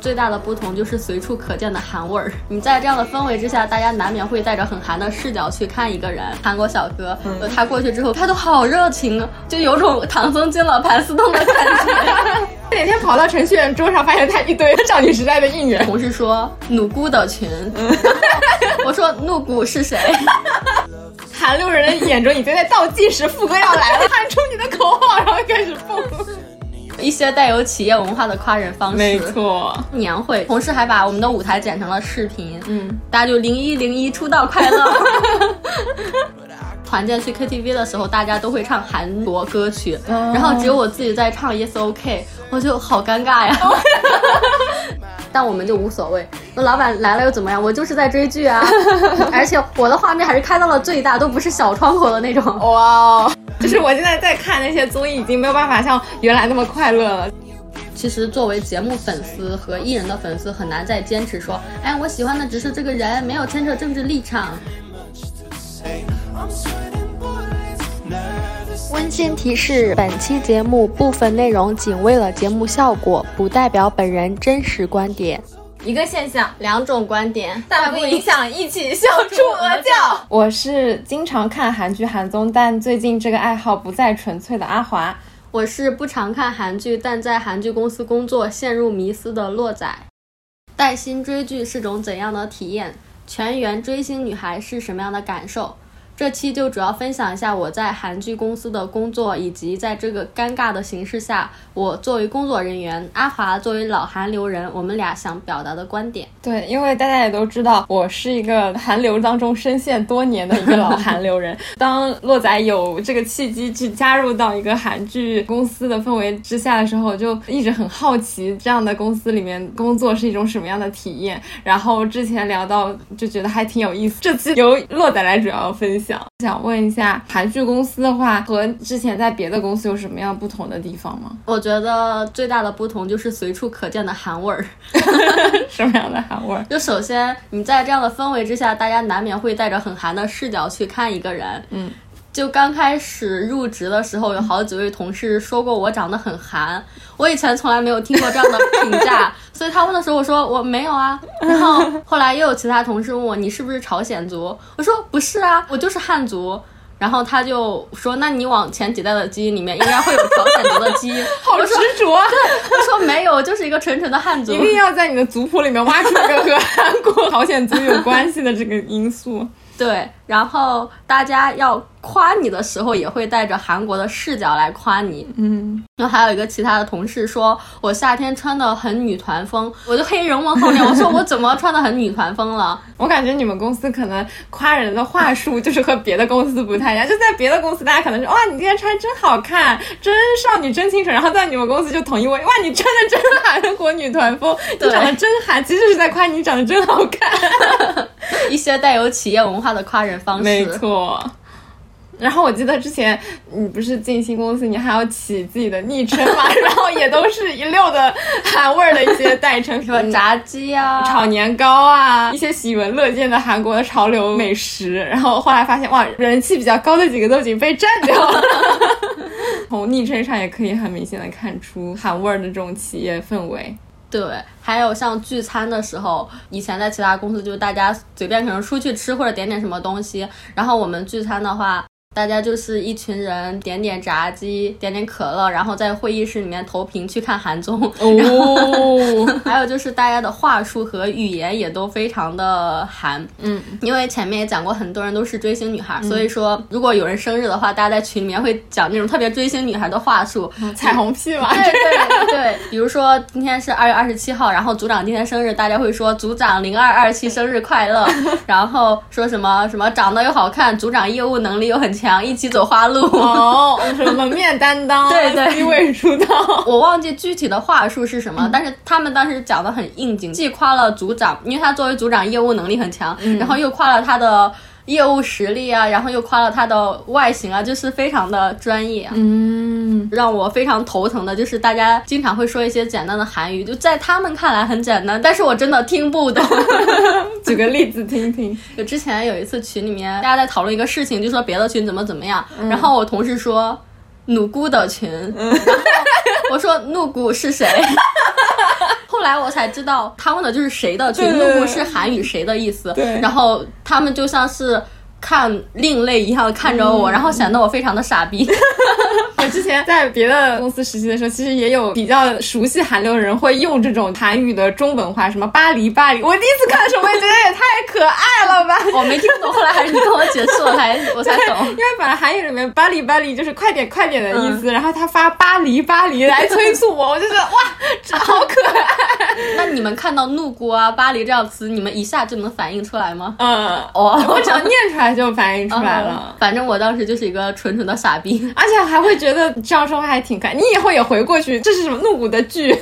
最大的不同就是随处可见的韩味儿。你在这样的氛围之下，大家难免会带着很韩的视角去看一个人。韩国小哥，他过去之后他都好热情啊，就有种唐僧进了盘丝洞的感觉。哪天跑到程序员桌上，发现他一堆少女时代的应援。同事说努姑的群，我说怒姑是谁？韩流人的眼中已经在倒计时，副歌要来了，喊出你的口号，然后开始蹦。一些带有企业文化的夸人方式，没错。年会，同事还把我们的舞台剪成了视频，嗯，大家就零一零一出道快乐。团建去 KTV 的时候，大家都会唱韩国歌曲，然后只有我自己在唱 Yes OK，我就好尴尬呀。但我们就无所谓，那老板来了又怎么样？我就是在追剧啊，而且我的画面还是开到了最大，都不是小窗口的那种。哇，就是我现在在看那些综艺，已经没有办法像原来那么快乐了。其实作为节目粉丝和艺人的粉丝，很难再坚持说，哎，我喜欢的只是这个人，没有牵扯政治立场。温馨提示：本期节目部分内容仅为了节目效果，不代表本人真实观点。一个现象，两种观点，但不影响一起笑出鹅叫。我是经常看韩剧韩综，但最近这个爱好不再纯粹的阿华。我是不常看韩剧，但在韩剧公司工作，陷入迷思的洛仔。带薪追剧是种怎样的体验？全员追星女孩是什么样的感受？这期就主要分享一下我在韩剧公司的工作，以及在这个尴尬的形势下，我作为工作人员，阿华作为老韩流人，我们俩想表达的观点。对，因为大家也都知道，我是一个韩流当中深陷多年的一个老 韩流人。当洛仔有这个契机去加入到一个韩剧公司的氛围之下的时候，就一直很好奇这样的公司里面工作是一种什么样的体验。然后之前聊到就觉得还挺有意思，这次由洛仔来主要分享。想问一下，韩剧公司的话和之前在别的公司有什么样不同的地方吗？我觉得最大的不同就是随处可见的韩味儿。什么样的韩味儿？就首先你在这样的氛围之下，大家难免会带着很韩的视角去看一个人。嗯，就刚开始入职的时候，有好几位同事说过我长得很韩，我以前从来没有听过这样的评价。所以他问的时候，我说我没有啊。然后后来又有其他同事问我，你是不是朝鲜族？我说不是啊，我就是汉族。然后他就说，那你往前几代的基因里面应该会有朝鲜族的基因。好执着啊！对，我说没有，就是一个纯纯的汉族。一定要在你的族谱里面挖出一个和韩国、朝鲜族有关系的这个因素。对，然后大家要。夸你的时候也会带着韩国的视角来夸你，嗯，然后还有一个其他的同事说我夏天穿的很女团风，我就黑人问后面，我说我怎么穿的很女团风了？我感觉你们公司可能夸人的话术就是和别的公司不太一样，就在别的公司大家可能说哇你今天穿真好看，真少女真清纯，然后在你们公司就统一为哇你穿的真韩国女团风，你长得真韩，其实是在夸你长得真好看，一些带有企业文化的夸人方式，没错。然后我记得之前你不是进新公司，你还要起自己的昵称嘛？然后也都是一溜的韩味儿的一些代称，什么炸鸡啊、炒年糕啊，一些喜闻乐见的韩国的潮流美食。然后后来发现，哇，人气比较高的几个都已经被占掉了。从昵称上也可以很明显的看出韩味儿的这种企业氛围。对，还有像聚餐的时候，以前在其他公司就是大家随便可能出去吃或者点点什么东西，然后我们聚餐的话。大家就是一群人点点炸鸡，点点可乐，然后在会议室里面投屏去看韩综。哦，还有就是大家的话术和语言也都非常的韩。嗯，因为前面也讲过，很多人都是追星女孩，所以说如果有人生日的话，大家在群里面会讲那种特别追星女孩的话术，彩虹屁嘛。对对对，比如说今天是二月二十七号，然后组长今天生日，大家会说组长零二二七生日快乐，然后说什么什么长得又好看，组长业务能力又很强。强一起走花路哦，什么面担当，对对，一位出道。我忘记具体的话术是什么，但是他们当时讲的很应景，既夸了组长，因为他作为组长业务能力很强，然后又夸了他的。业务实力啊，然后又夸了他的外形啊，就是非常的专业。嗯，让我非常头疼的就是大家经常会说一些简单的韩语，就在他们看来很简单，但是我真的听不懂。举个例子听听。就之前有一次群里面大家在讨论一个事情，就说别的群怎么怎么样，然后我同事说努姑的群，我说怒姑是谁？后来我才知道，他问的就是谁的群，对对对怒不是韩语谁的意思。对然后他们就像是看另类一样看着我，然后显得我非常的傻逼。我之前在别的公司实习的时候，其实也有比较熟悉韩流的人会用这种韩语的中文话，什么巴黎巴黎。我第一次看的时候，我也觉得也太可爱了吧。我 没听懂，后来还是你跟我解释，我才我才懂。因为本来韩语里面巴黎巴黎就是快点快点的意思，然后他发巴黎巴黎来催促我，我就觉得哇，这好可爱。那你们看到怒姑啊、巴黎这样的词，你们一下就能反应出来吗？嗯，哦，我只要念出来就反应出来了。嗯反正我当时就是一个纯纯的傻逼。而且还会觉得这样说话还挺可爱。你以后也回过去，这是什么怒骨的剧，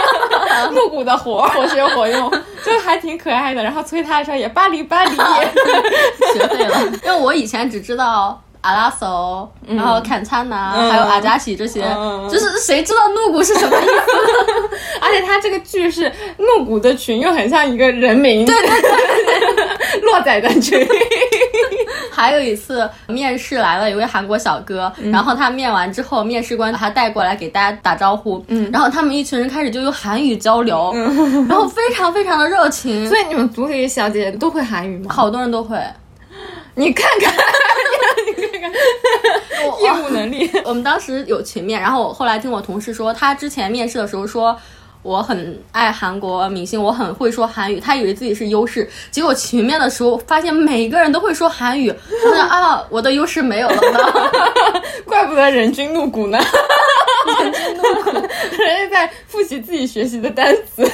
怒骨的活，活学活用，就还挺可爱的。然后催他的时候也巴黎巴黎，学会了，因为我以前只知道阿拉索，然后坎灿呐，还有阿加西这些，嗯就是谁知道怒骨是什么意思？而且他这个剧是怒骨的群，又很像一个人名，对对对，洛仔的群。还有一次面试来了一位韩国小哥，然后他面完之后，面试官把他带过来给大家打招呼，嗯，然后他们一群人开始就用韩语交流，然后非常非常的热情，所以你们组里小姐姐都会韩语吗？好多人都会。你看看，你看看，业务能力。我们当时有群面，然后我后来听我同事说，他之前面试的时候说。我很爱韩国明星，我很会说韩语，他以为自己是优势，结果群面的时候发现每个人都会说韩语，他说啊，我的优势没有了呢。怪不得人均怒骨呢，人均怒骨，人家在复习自己学习的单词。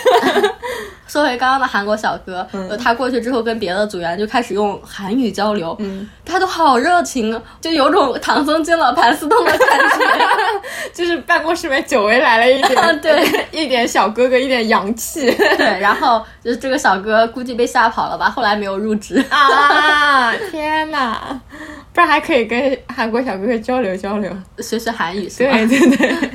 说回刚刚的韩国小哥，他过去之后跟别的组员就开始用韩语交流，嗯，他都好热情啊，就有种唐僧进了盘丝洞的感觉。就是办公室里面久违来了一点，对，一点小哥哥，一点洋气对，然后就是这个小哥估计被吓跑了吧，后来没有入职。啊！天哪，不然还可以跟韩国小哥哥交流交流。学学韩语是吧？对对对，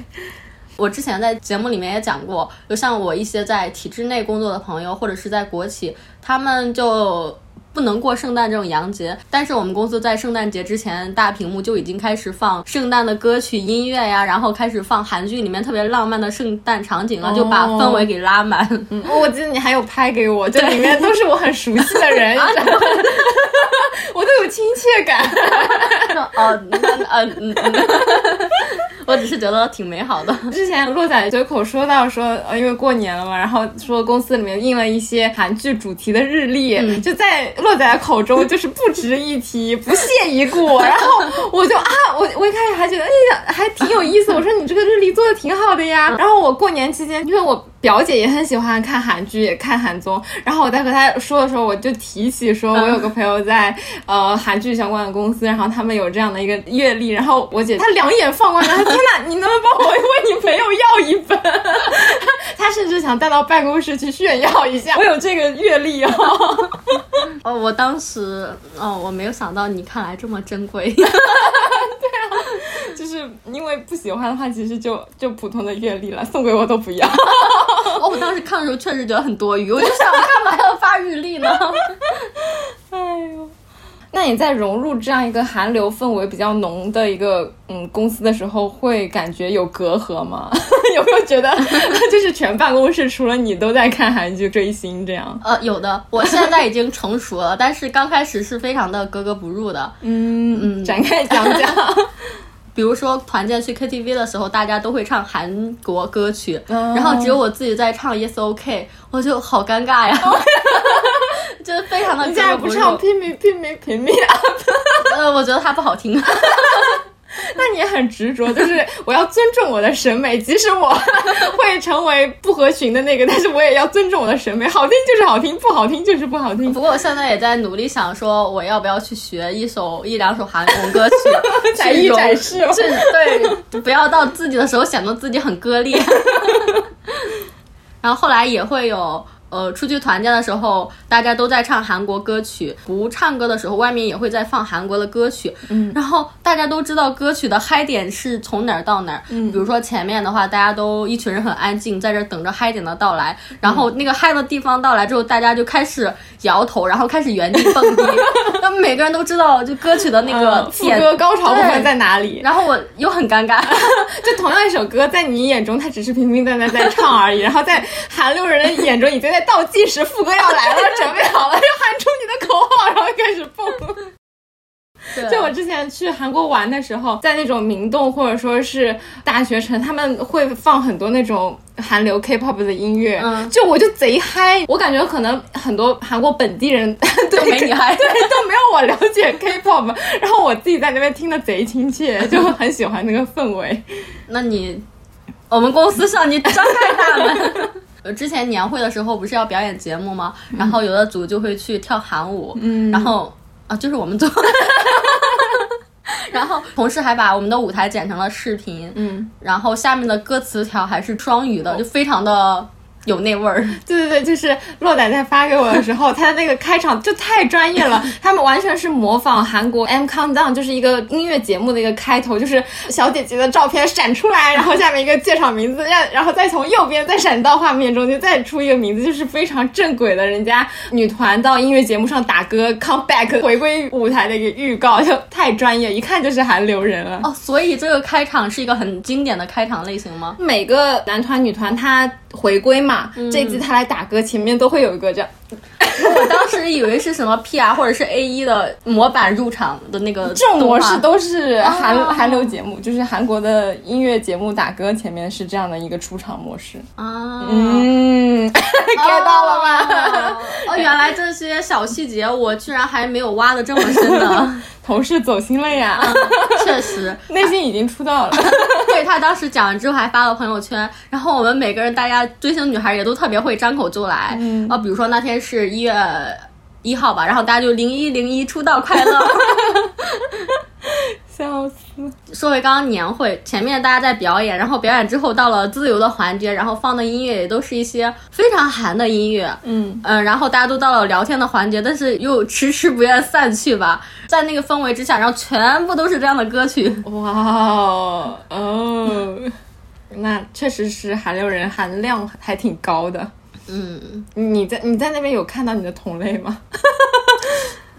我之前在节目里面也讲过，就像我一些在体制内工作的朋友，或者是在国企，他们就不能过圣诞这种洋节，但是我们公司在圣诞节之前，大屏幕就已经开始放圣诞的歌曲、音乐呀，然后开始放韩剧里面特别浪漫的圣诞场景了，就把氛围给拉满。嗯，我记得你还有拍给我，这里面都是我很熟悉的人，你知道吗我都有亲切感。哦，那呃嗯嗯，我只是觉得挺美好的。之前洛仔随口说到说，呃，因为过年了嘛，然后说公司里面印了一些韩剧主题的日历，就在洛仔的口中就是不值一提，不屑一顾。然后我就啊，我我一开始还觉得，哎呀，还挺有意思。我说你这个日历做的挺好的呀。然后我过年期间，因为我表姐也很喜欢看韩剧，也看韩综，然后我在和她说的时候，我就提起说我有个朋友在呃韩剧相关的公司，然后他们有这样的一个阅历，然后我姐她两眼放光，她说天哪，你能不能帮我问你朋友要一份？她甚至想带到办公室去炫耀一下，我有这个阅历哦。哦，我当时哦，我没有想到你看来这么珍贵。就是因为不喜欢的话，其实就就普通的阅历了，送给我都不要。哦，我当时看的时候确实觉得很多余，我就想干嘛要发日历呢？哎呦，那你在融入这样一个韩流氛围比较浓的一个嗯公司的时候，会感觉有隔阂吗？有没有觉得就是全办公室除了你都在看韩剧追星这样？呃，有的，我现在已经成熟了，但是刚开始是非常的格格不入的。嗯嗯，展开讲讲。比如说团建去 KTV 的时候，大家都会唱韩国歌曲，然后只有我自己在唱 Yes OK，我就好尴尬呀，就是非常的你竟然不唱 Me Pick Me Pick Me Up，呃，我觉得它不好听。那你也很执着，就是我要尊重我的审美，即使我会成为不合群的那个，但是我也要尊重我的审美，好听就是好听，不好听就是不好听。不过我现在也在努力想说，我要不要去学一首一两首韩文歌曲，才艺展示，是对，不要到自己的时候显得自己很割裂。然后后来也会有。呃，出去团建的时候，大家都在唱韩国歌曲；不唱歌的时候，外面也会在放韩国的歌曲。嗯，然后大家都知道歌曲的嗨点是从哪儿到哪儿。嗯，比如说前面的话，大家都一群人很安静，在这等着嗨点的到来。然后那个嗨的地方到来之后，大家就开始摇头，然后开始原地蹦迪。那每个人都知道，就歌曲的那个副歌高潮部分在哪里。然后我又很尴尬，就同样一首歌，在你眼中它只是平平淡淡在唱而已，然后在韩流人的眼中已经在。倒计时，副歌要来了，准备好了，就喊出你的口号，然后开始蹦。就我之前去韩国玩的时候，在那种明洞或者说是大学城，他们会放很多那种韩流 K-pop 的音乐，就我就贼嗨。我感觉可能很多韩国本地人 都没你嗨，对，都没有我了解 K-pop。然后我自己在那边听的贼亲切，就很喜欢那个氛围。那你，我们公司向你张开大门。呃，之前年会的时候不是要表演节目吗？然后有的组就会去跳韩舞，嗯，然后啊，就是我们组，然后同事还把我们的舞台剪成了视频，嗯，然后下面的歌词条还是双语的，就非常的。有那味儿，对对对，就是洛仔在发给我的时候，他的那个开场就太专业了。他们完全是模仿韩国 M Countdown，就是一个音乐节目的一个开头，就是小姐姐的照片闪出来，然后下面一个介绍名字，让然后再从右边再闪到画面中，间再出一个名字，就是非常正轨的人家女团到音乐节目上打歌，come back 回归舞台的一个预告，就太专业，一看就是韩流人了。哦，所以这个开场是一个很经典的开场类型吗？每个男团女团他。回归嘛，这一季他来打歌，前面都会有一个这样。我当时以为是什么 PR 或者是 A 一的模板入场的那个，这种模式都是韩韩流节目，就是韩国的音乐节目打歌前面是这样的一个出场模式啊。嗯，get 到了吗？哦，原来这些小细节我居然还没有挖的这么深呢。同事走心了呀，确实，内心已经出道了。对他当时讲完之后还发了朋友圈，然后我们每个人大家追星女孩也都特别会张口就来啊，比如说那天是一月一号吧，然后大家就零一零一出道快乐。笑死！说回刚刚年会前面，大家在表演，然后表演之后到了自由的环节，然后放的音乐也都是一些非常韩的音乐，嗯嗯，然后大家都到了聊天的环节，但是又迟迟不愿散去吧，在那个氛围之下，然后全部都是这样的歌曲，哇哦哦，那确实是韩流人，含量还挺高的。嗯，你在你在那边有看到你的同类吗？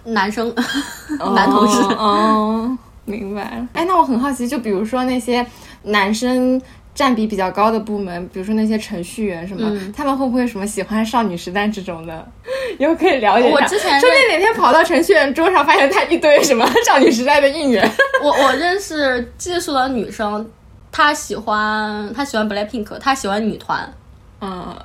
男生，男同事。哦，明白了。哎，那我很好奇，就比如说那些男生占比比较高的部门，比如说那些程序员什么，他们会不会什么喜欢少女时代这种的？以后可以了解一下。我之前说不定哪天跑到程序员桌上，发现他一堆什么少女时代的应援。我我认识技术的女生，她喜欢她喜欢 BLACKPINK，她喜欢女团。嗯。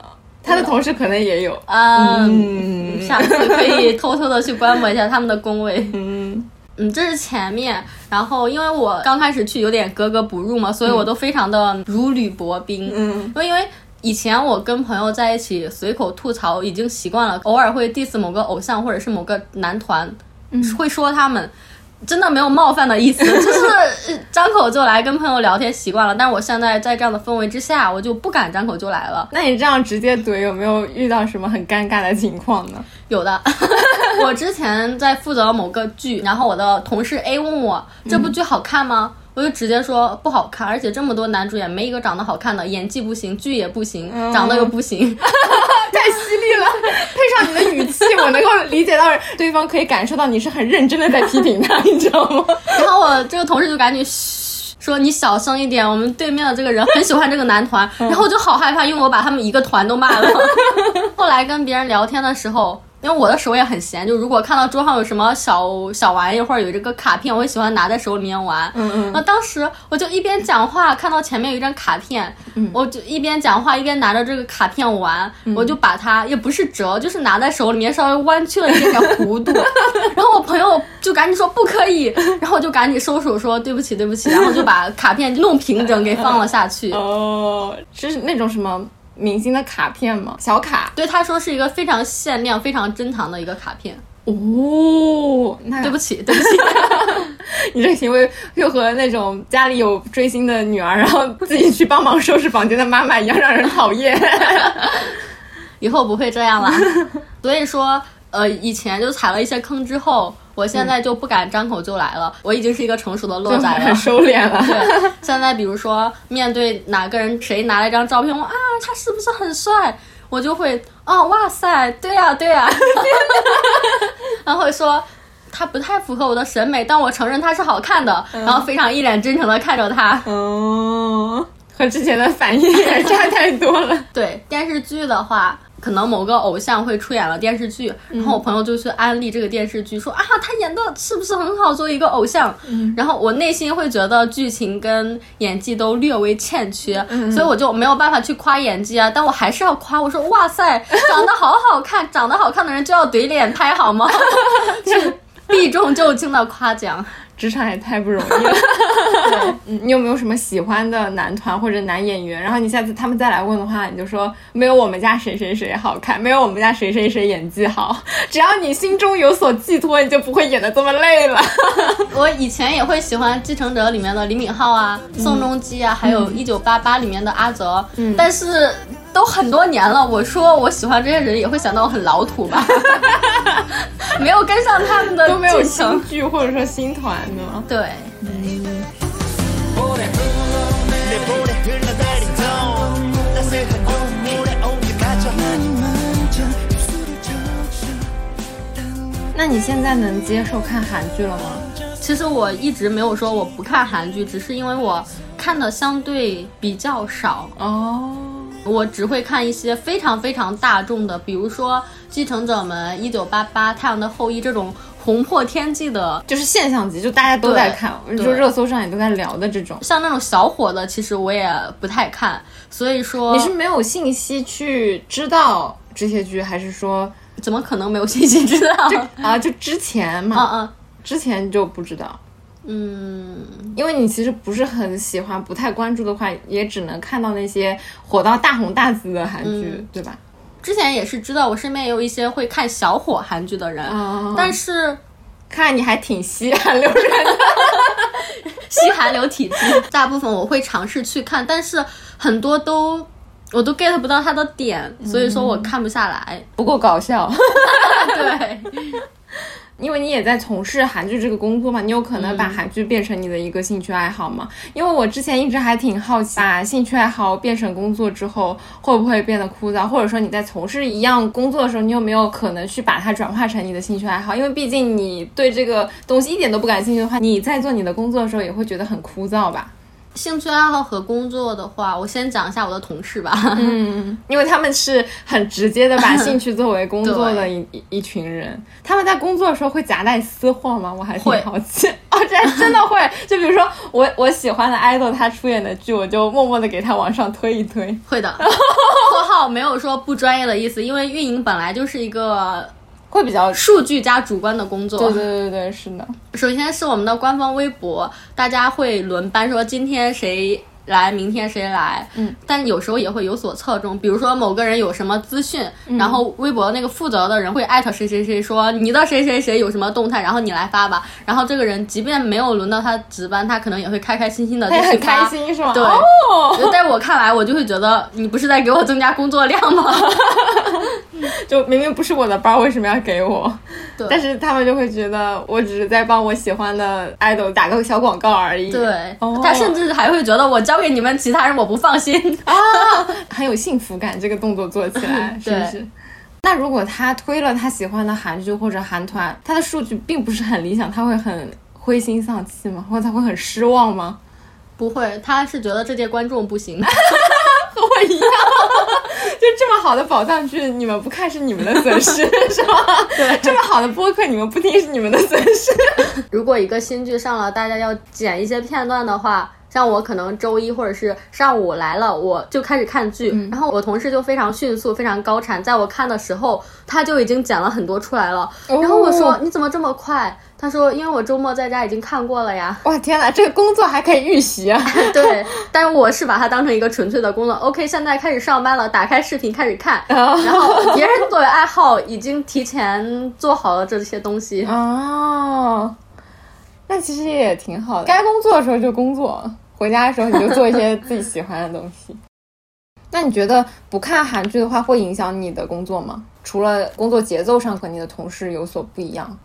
他的同事可能也有，嗯，下次可以偷偷的去观摩一下他们的工位。嗯嗯，这是前面，然后因为我刚开始去有点格格不入嘛，所以我都非常的如履薄冰。嗯，因为以前我跟朋友在一起随口吐槽已经习惯了，偶尔会 diss 某个偶像或者是某个男团，嗯会说他们。真的没有冒犯的意思，就是张口就来跟朋友聊天习惯了。但是我现在在这样的氛围之下，我就不敢张口就来了。那你这样直接怼，有没有遇到什么很尴尬的情况呢？有的，我之前在负责某个剧，然后我的同事 A 问我这部剧好看吗？我就直接说不好看，而且这么多男主演没一个长得好看的，演技不行，剧也不行，长得又不行，太犀利了！配上你的语气，我能够理解到对方可以感受到你是很认真的在批评他，你知道吗？然后我这个同事就赶紧嘘，说你小声一点，我们对面的这个人很喜欢这个男团，然后我就好害怕，因为我把他们一个团都骂了。后来跟别人聊天的时候。因为我的手也很闲，就如果看到桌上有什么小小玩意或者有这个卡片，我也喜欢拿在手里面玩。嗯嗯。那当时我就一边讲话，看到前面有一张卡片，我就一边讲话一边拿着这个卡片玩，我就把它也不是折，就是拿在手里面稍微弯曲了一点点弧度。然后我朋友就赶紧说不可以，然后我就赶紧收手说对不起对不起，然后就把卡片弄平整给放了下去。哦，就是那种什么？明星的卡片吗？小卡，对他说是一个非常限量、非常珍藏的一个卡片。哦，那对不起，对不起，你这行为又和那种家里有追星的女儿，然后自己去帮忙收拾房间的妈妈一样，让人讨厌。以后不会这样了。所以说，呃，以前就踩了一些坑之后，我现在就不敢张口就来了。我已经是一个成熟的洛仔了，很收敛了。对，现在比如说面对哪个人，谁拿了一张照片，我啊，他是不是很帅？我就会，哦，哇塞，对呀，对呀，然后会说他不太符合我的审美，但我承认他是好看的，然后非常一脸真诚的看着他。哦，和之前的反应也差太多了。对电视剧的话。可能某个偶像会出演了电视剧，然后我朋友就去安利这个电视剧，说啊，他演的是不是很好？作为一个偶像，然后我内心会觉得剧情跟演技都略微欠缺，所以我就没有办法去夸演技啊。但我还是要夸，我说哇塞，长得好好看，长得好看的人就要怼脸拍好吗？是避重就轻的夸奖。职场也太不容易了。嗯，你有没有什么喜欢的男团或者男演员？然后你下次他们再来问的话，你就说没有我们家谁谁谁好看，没有我们家谁谁谁演技好。只要你心中有所寄托，你就不会演的这么累了。我以前也会喜欢《继承者》里面的李敏镐啊、宋仲基啊，还有《一九八八》里面的阿泽。嗯，但是。都很多年了，我说我喜欢这些人，也会想到我很老土吧？没有跟上他们的都没有新剧或者说新团呢？对。那你现在能接受看韩剧了吗？其实我一直没有说我不看韩剧，只是因为我看的相对比较少哦。我只会看一些非常非常大众的，比如说《继承者们》《一九八八》《太阳的后裔》这种红破天际的，就是现象级，就大家都在看，就热搜上也都在聊的这种。像那种小火的，其实我也不太看。所以说，你是没有信息去知道这些剧，还是说怎么可能没有信息知道？啊，就之前嘛，嗯嗯，之前就不知道。嗯，因为你其实不是很喜欢，不太关注的话，也只能看到那些火到大红大紫的韩剧，对吧？之前也是知道，我身边也有一些会看小火韩剧的人，但是看你还挺吸韩流人的，吸韩流体质。大部分我会尝试去看，但是很多都我都 get 不到他的点，所以说我看不下来，不够搞笑。对。因为你也在从事韩剧这个工作嘛，你有可能把韩剧变成你的一个兴趣爱好吗？因为我之前一直还挺好奇，把兴趣爱好变成工作之后会不会变得枯燥，或者说你在从事一样工作的时候，你有没有可能去把它转化成你的兴趣爱好？因为毕竟你对这个东西一点都不感兴趣的话，你在做你的工作的时候也会觉得很枯燥吧。兴趣爱好和工作的话，我先讲一下我的同事吧。嗯，因为他们是很直接的把兴趣作为工作的一一群人。他们在工作的时候会夹带私货吗？我还挺好奇。哦，这真的会。就比如说我我喜欢的 idol 他出演的剧，我就默默的给他往上推一推。会的。括号没有说不专业的意思，因为运营本来就是一个。会比较数据加主观的工作，对对对对，是的。首先是我们的官方微博，大家会轮班说今天谁。来，明天谁来？嗯，但有时候也会有所侧重，比如说某个人有什么资讯，然后微博那个负责的人会艾特谁谁谁说你的谁谁谁有什么动态，然后你来发吧。然后这个人即便没有轮到他值班，他可能也会开开心心的就去发。开心是吗？对。在我看来，我就会觉得你不是在给我增加工作量吗？就明明不是我的班，为什么要给我？对。但是他们就会觉得我只是在帮我喜欢的 idol 打个小广告而已。对。他甚至还会觉得我交。给你们其他人，我不放心啊，很有幸福感。这个动作做起来 是不是？那如果他推了他喜欢的韩剧或者韩团，他的数据并不是很理想，他会很灰心丧气吗？或者他会很失望吗？不会，他是觉得这届观众不行，和 我一样。就这么好的宝藏剧，你们不看是你们的损失，是吗？对，这么好的播客，你们不听是你们的损失。如果一个新剧上了，大家要剪一些片段的话。像我可能周一或者是上午来了，我就开始看剧，然后我同事就非常迅速、非常高产，在我看的时候，他就已经剪了很多出来了。然后我说：“你怎么这么快？”他说：“因为我周末在家已经看过了呀。”哇，天哪，这个工作还可以预习啊！对，但是我是把它当成一个纯粹的工作。OK，现在开始上班了，打开视频开始看，然后别人作为爱好已经提前做好了这些东西。哦。那其实也挺好的，该工作的时候就工作，回家的时候你就做一些自己喜欢的东西。那你觉得不看韩剧的话，会影响你的工作吗？除了工作节奏上和你的同事有所不一样，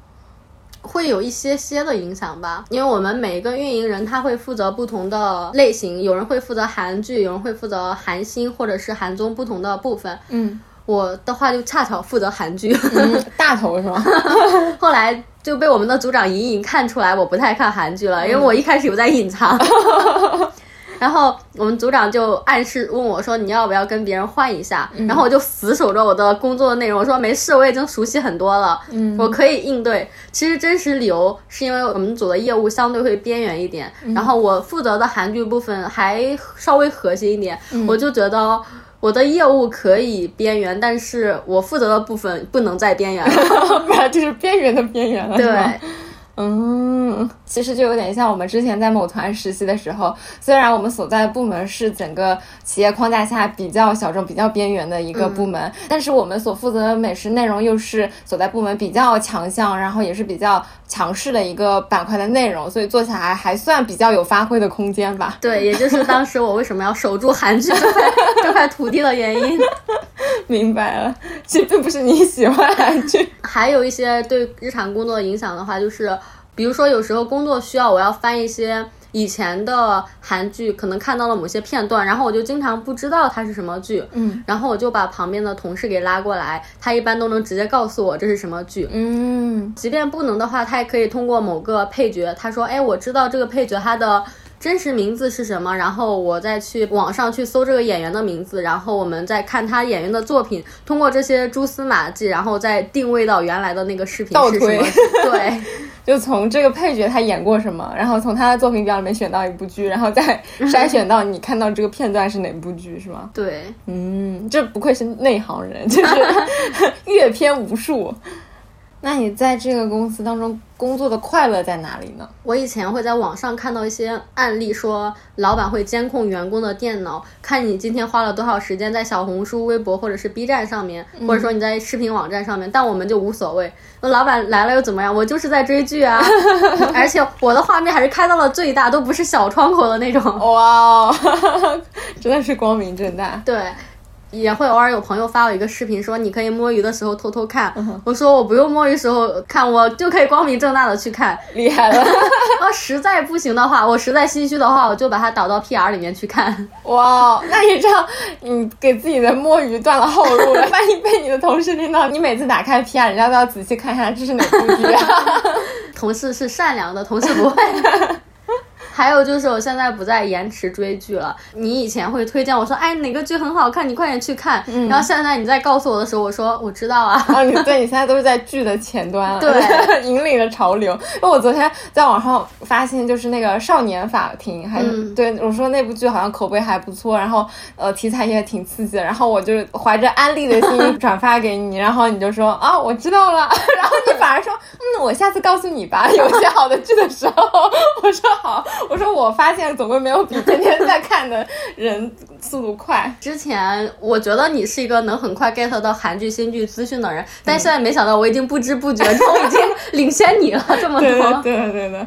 会有一些些的影响吧，因为我们每一个运营人他会负责不同的类型，有人会负责韩剧，有人会负责韩星或者是韩综不同的部分。嗯，我的话就恰巧负责韩剧，嗯大头是吗？后来就被我们的组长隐隐看出来我不太看韩剧了，因为我一开始有在隐藏。然后我们组长就暗示问我说：“你要不要跟别人换一下？”然后我就死守着我的工作内容，我说：“没事，我已经熟悉很多了，嗯我可以应对。”其实真实理由是因为我们组的业务相对会边缘一点，然后我负责的韩剧部分还稍微核心一点，我就觉得。我的业务可以边缘，但是我负责的部分不能再边缘了。不然就是边缘的边缘了，对，嗯，其实就有点像我们之前在某团实习的时候，虽然我们所在的部门是整个企业框架下比较小众、比较边缘的一个部门，但是我们所负责的美食内容又是所在部门比较强项，然后也是比较强势的一个板块的内容，所以做起来还算比较有发挥的空间吧。对，也就是当时我为什么要守住韩剧这块这块土地的原因。明白了，其实并不是你喜欢韩剧，还有一些对日常工作的影响的话，就是比如说有时候工作需要我要翻一些以前的韩剧，可能看到了某些片段，然后我就经常不知道它是什么剧，嗯，然后我就把旁边的同事给拉过来，他一般都能直接告诉我这是什么剧。嗯即便不能的话，他也可以通过某个配角，他说：“哎，我知道这个配角他的真实名字是什么，然后我再去网上去搜这个演员的名字，然后我们再看他演员的作品，通过这些蛛丝马迹，然后再定位到原来的那个视频倒是什么推。对，就从这个配角他演过什么，然后从他的作品表里面选到一部剧，然后再筛选到你看到这个片段是哪部剧，是吗？对，嗯，这不愧是内行人，就是 阅片无数。那你在这个公司当中工作的快乐在哪里呢？我以前会在网上看到一些案例，说老板会监控员工的电脑，看你今天花了多少时间在小红书、微博或者是 B 站上面，或者说你在视频网站上面，但我们就无所谓。那老板来了又怎么样？我就是在追剧啊，而且我的画面还是开到了最大，都不是小窗口的那种。哇哦，真的是光明正大。对。也会偶尔有朋友发我一个视频，说你可以摸鱼的时候偷偷看。我说我不用摸鱼时候看，我就可以光明正大的去看。厉害了！啊，实在不行的话，我实在心虚的话，我就把它导到 PR 里面去看。哇哦，那你这样，你给自己的摸鱼断了后路了。万一被你的同事听到，你每次打开 PR，人家都要仔细看一下这是哪部剧啊。同事是善良的，同事不会。还有就是，我现在不再延迟追剧了。你以前会推荐我说，哎，哪个剧很好看，你快点去看。然后现在你在告诉我的时候，我说我知道啊。啊，你对你现在都是在剧的前端了，对，引领了潮流。因为我昨天在网上发现，就是那个《少年法庭》，还对我说那部剧好像口碑还不错，然后呃题材也挺刺激的，然后我就怀着安利的心 转发给你，然后你就说啊我知道了，然后你反而说嗯我下次告诉你吧，有些好的剧的时候，我说好，我说我发现总归没有比天天在看的人速度快。之前我觉得你是一个能很快 get 到韩剧、新剧资讯的人，但现在没想到我已经不知不觉中已经领先你了这么多。对对，对，对的，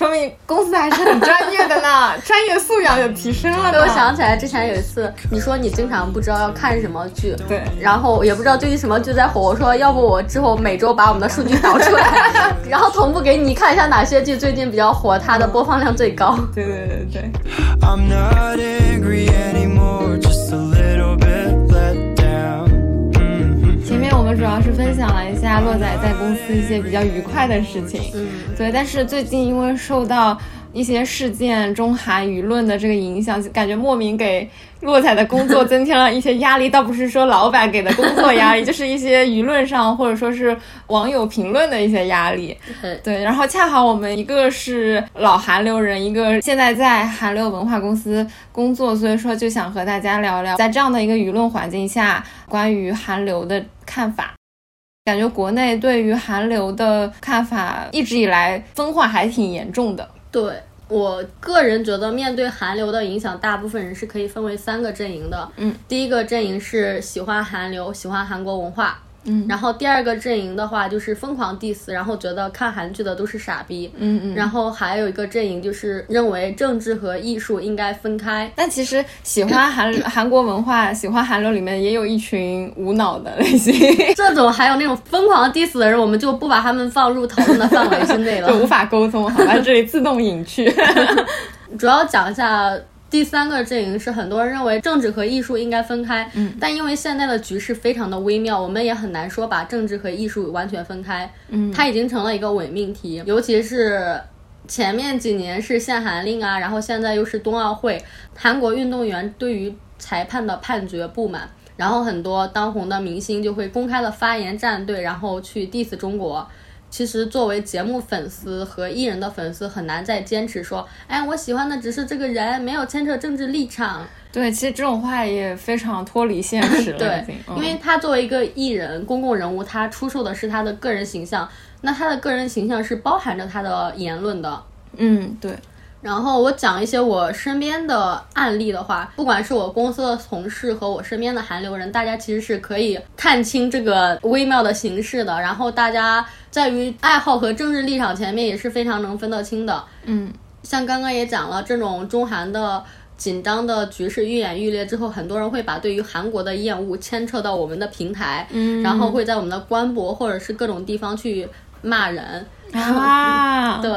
说明公司还是很专业的呢，专业素养有提升了呢。对，我想起来之前有一次，你说你经常不知道要看什么剧，对然后也不知道最近什么剧在火。我说要不我之后每周把我们的数据导出来，然后同步给你看一下哪些剧最近比较火，它的播放量最高。对对对对，I'm not angry anymore, just a 要是分享了一下洛仔在公司一些比较愉快的事情，嗯，对，但是最近因为受到一些事件、中韩舆论的这个影响，感觉莫名给洛仔的工作增添了一些压力。倒不是说老板给的工作压力，就是一些舆论上或者说是网友评论的一些压力。对对，然后恰好我们一个是老韩流人，一个现在在韩流文化公司工作，所以说就想和大家聊聊，在这样的一个舆论环境下，关于韩流的看法。感觉国内对于韩流的看法一直以来分化还挺严重的。对。我个人觉得，面对韩流的影响，大部分人是可以分为三个阵营的。嗯，第一个阵营是喜欢韩流、喜欢韩国文化，嗯然后第二个阵营的话就是疯狂 diss，然后觉得看韩剧的都是傻逼。嗯嗯。然后还有一个阵营就是认为政治和艺术应该分开。但其实喜欢韩 韩国文化、喜欢韩流里面也有一群无脑的类型，这种还有那种疯狂 diss 的人，我们就不把他们放入讨论的范围之内了。就无法沟通，好吧，这里自动隐去。主要讲一下第三个阵营是很多人认为政治和艺术应该分开，嗯，但因为现在的局势非常的微妙，我们也很难说把政治和艺术完全分开，嗯，它已经成了一个伪命题，尤其是。前面几年是限韩令啊，然后现在又是冬奥会，韩国运动员对于裁判的判决不满，然后很多当红的明星就会公开的发言站队，然后去 diss 中国。其实作为节目粉丝和艺人的粉丝，很难再坚持说，哎，我喜欢的只是这个人，没有牵扯政治立场。对，其实这种话也非常脱离现实了，对。，嗯因为他作为一个艺人、公共人物，他出售的是他的个人形象，那他的个人形象是包含着他的言论的。嗯，对，然后我讲一些我身边的案例的话，不管是我公司的同事和我身边的韩流人，大家其实是可以看清这个微妙的形式的。然后大家在于爱好和政治立场前面也是非常能分得清的。嗯，像刚刚也讲了，这种中韩的紧张的局势愈演愈烈之后，很多人会把对于韩国的厌恶牵扯到我们的平台，嗯然后会在我们的官博或者是各种地方去骂人。啊，对，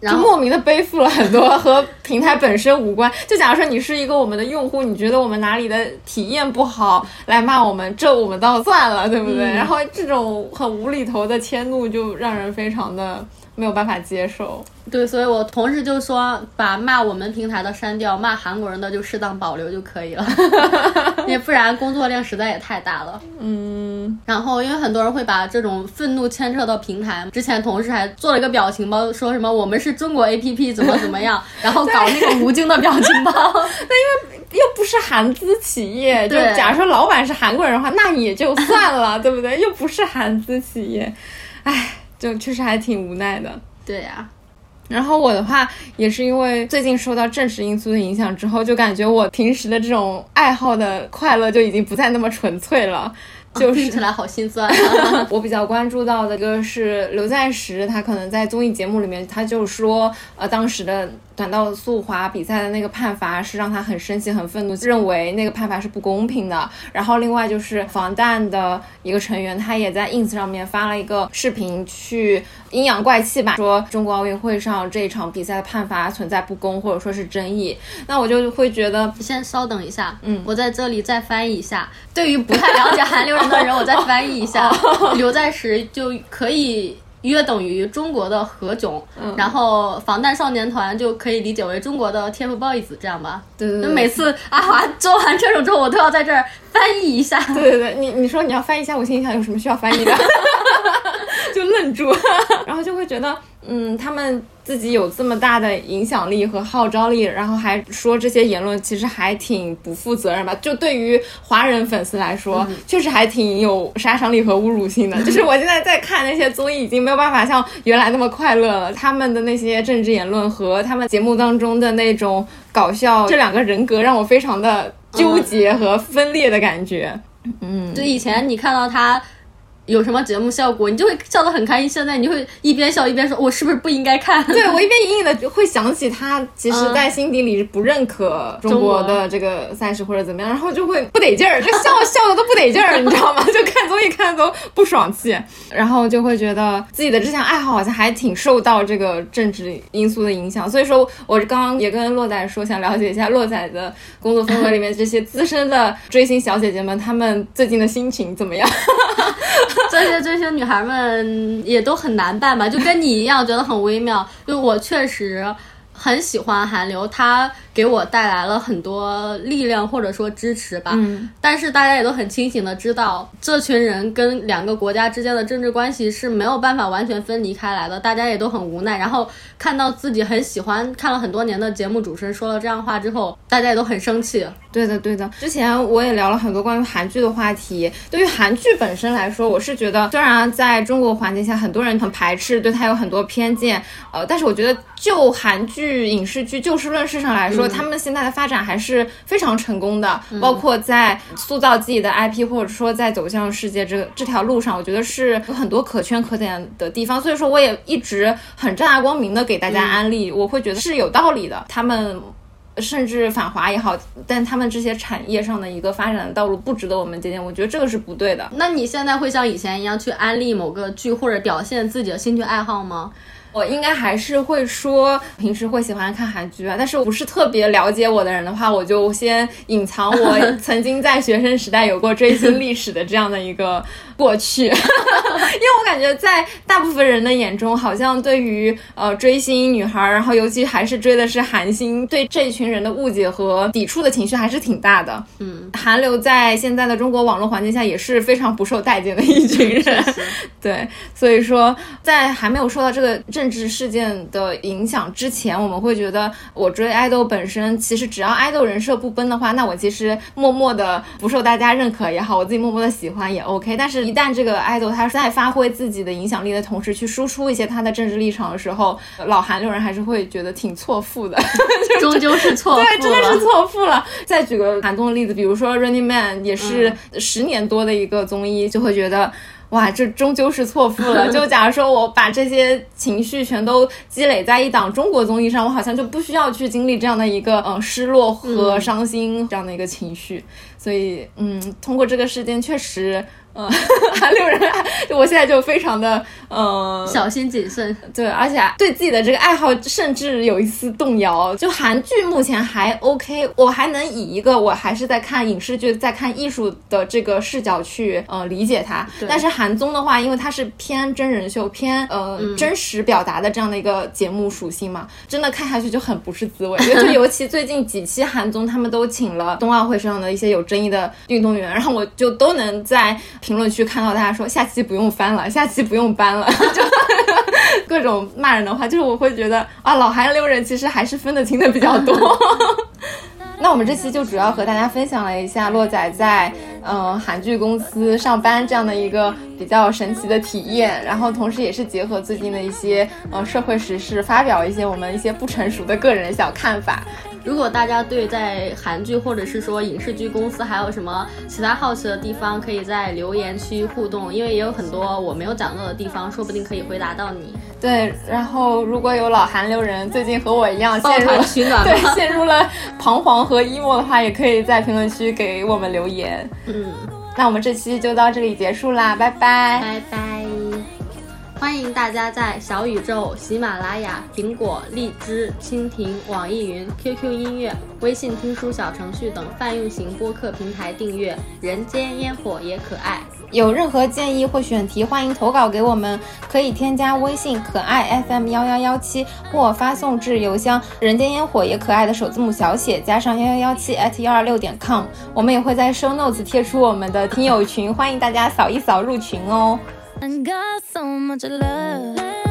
然就后莫名的背负了很多 和平台本身无关。就假如说你是一个我们的用户，你觉得我们哪里的体验不好，来骂我们，这我们倒算了，对不对？嗯然后这种很无厘头的迁怒，就让人非常的没有办法接受。对，所以我同事就说，把骂我们平台的删掉，骂韩国人的就适当保留就可以了，因为不然工作量实在也太大了。嗯，然后，因为很多人会把这种愤怒牵扯到平台，之前同事还做了一个表情包，说什么我们是中国 APP 怎么怎么样，然后搞那个吴京的表情包。那因为又不是韩资企业，就假如说老板是韩国人的话，那也就算了，对不对？又不是韩资企业，唉，就确实还挺无奈的。对呀、然后我的话也是因为最近受到政治因素的影响之后，就感觉我平时的这种爱好的快乐就已经不再那么纯粹了。就是听起来好心酸、啊。我比较关注到的一个是刘在石，他可能在综艺节目里面，他就说，呃，当时的短道速滑比赛的那个判罚是让他很生气、很愤怒，认为那个判罚是不公平的。然后另外就是防弹的一个成员，他也在 ins 上面发了一个视频去阴阳怪气吧，说中国奥运会上这一场比赛的判罚存在不公或者说是争议。那我就会觉得，先稍等一下，嗯我在这里再翻译一下。对于不太了解韩流人的人，我再翻译一下。刘在石就可以约等于中国的何炅，然后防弹少年团就可以理解为中国的 TFBOYS，这样吧？对对对，那每次阿华 做完这种之后，我都要在这儿翻译一下。对对对，你你说你要翻译一下，我心里想有什么需要翻译的，就愣住，然后就会觉得，嗯，他们自己有这么大的影响力和号召力，然后还说这些言论，其实还挺不负责任吧？就对于华人粉丝来说，确实还挺有杀伤力和侮辱性的。就是我现在在看那些综艺，已经没有办法像原来那么快乐了。他们的那些政治言论和他们节目当中的那种搞笑，这两个人格让我非常的纠结和分裂的感觉。嗯，就以前你看到他有什么节目效果，你就会笑得很开心。现在你就会一边笑一边说：“我是不是不应该看？”对我一边隐隐的会想起他，其实在心底里不认可中国的这个赛事或者怎么样，然后就会不得劲儿，就笑 笑的都不得劲儿，你知道吗？就看综艺看的都不爽气，然后就会觉得自己的这项爱好好像还挺受到这个政治因素的影响。所以说我刚刚也跟洛仔说，想了解一下洛仔的工作风格里面这些资深的追星小姐姐们，她们最近的心情怎么样？这些追星女孩们也都很难办吧，就跟你一样，觉得很微妙。就我确实很喜欢韩流，她给我带来了很多力量或者说支持吧。嗯，但是大家也都很清醒的知道，这群人跟两个国家之间的政治关系是没有办法完全分离开来的，大家也都很无奈。然后看到自己很喜欢、看了很多年的节目主持人说了这样话之后，大家也都很生气。对的，对的。之前我也聊了很多关于韩剧的话题。对于韩剧本身来说，我是觉得，虽然在中国环境下，很多人很排斥，对它有很多偏见，呃，但是我觉得就韩剧、影视剧就事论事上来说，他们现在的发展还是非常成功的，包括在塑造自己的 IP，或者说在走向世界这个这条路上，我觉得是有很多可圈可点的地方。所以说，我也一直很正大光明的给大家安利，我会觉得是有道理的。他们。甚至反华也好，但他们这些产业上的一个发展的道路不值得我们借鉴，我觉得这个是不对的。那你现在会像以前一样去安利某个剧或者表现自己的兴趣爱好吗？我应该还是会说，平时会喜欢看韩剧啊，但是不是特别了解我的人的话，我就先隐藏我 曾经在学生时代有过追星历史的这样的一个过去，因为我感觉在大部分人的眼中，好像对于呃追星女孩，然后尤其还是追的是韩星，对这群人的误解和抵触的情绪还是挺大的。嗯，韩流在现在的中国网络环境下也是非常不受待见的一群人，对，所以说在还没有受到这个。政治事件的影响之前，我们会觉得我追爱豆本身，其实只要爱豆人设不崩的话，那我其实默默的不受大家认可也好，我自己默默的喜欢也 OK。但是，一旦这个爱豆他在发挥自己的影响力的同时，去输出一些他的政治立场的时候，老韩流人还是会觉得挺错付的，终究是错付对，真的是错付了。再举个韩综的例子，比如说《Running Man》，也是十年多的一个综艺，就会觉得。哇，这终究是错付了。就假如说我把这些情绪全都积累在一档中国综艺上，我好像就不需要去经历这样的一个呃失落和伤心这样的一个情绪。所以，嗯，通过这个事件，确实。嗯，韩流人，我现在就非常的嗯小心谨慎，对，而且对自己的这个爱好甚至有一丝动摇。就韩剧目前还 OK，我还能以一个我还是在看影视剧、在看艺术的这个视角去呃理解它。但是韩综的话，因为它是偏真人秀、偏呃真实表达的这样的一个节目属性嘛，真的看下去就很不是滋味。就尤其最近几期韩综，他们都请了冬奥会上的一些有争议的运动员，然后我就都能在。评论区看到大家说下期不用翻了，下期不用搬了，就各种骂人的话，就是我会觉得啊，老韩流人其实还是分得清的比较多。那我们这期就主要和大家分享了一下洛仔在嗯韩剧公司上班这样的一个比较神奇的体验，然后同时也是结合最近的一些呃社会时事，发表一些我们一些不成熟的个人小看法。如果大家对在韩剧或者是说影视剧公司还有什么其他好奇的地方，可以在留言区互动，因为也有很多我没有讲到的地方，说不定可以回答到你。对，然后如果有老韩流人最近和我一样陷入取暖，对，陷入了彷徨和 emo 的话，也可以在评论区给我们留言。嗯，那我们这期就到这里结束啦，拜拜，拜拜。欢迎大家在小宇宙、喜马拉雅、苹果、荔枝、蜻蜓、网易云、QQ 音乐、微信听书小程序等泛用型播客平台订阅《人间烟火也可爱》。有任何建议或选题，欢迎投稿给我们，可以添加微信“可爱 FM 幺幺幺七”或发送至邮箱“人间烟火也可爱”的首字母小写加上幺幺幺七 at 幺二六点 com。我们也会在 show notes 贴出我们的听友群，欢迎大家扫一扫入群哦。I got so much love.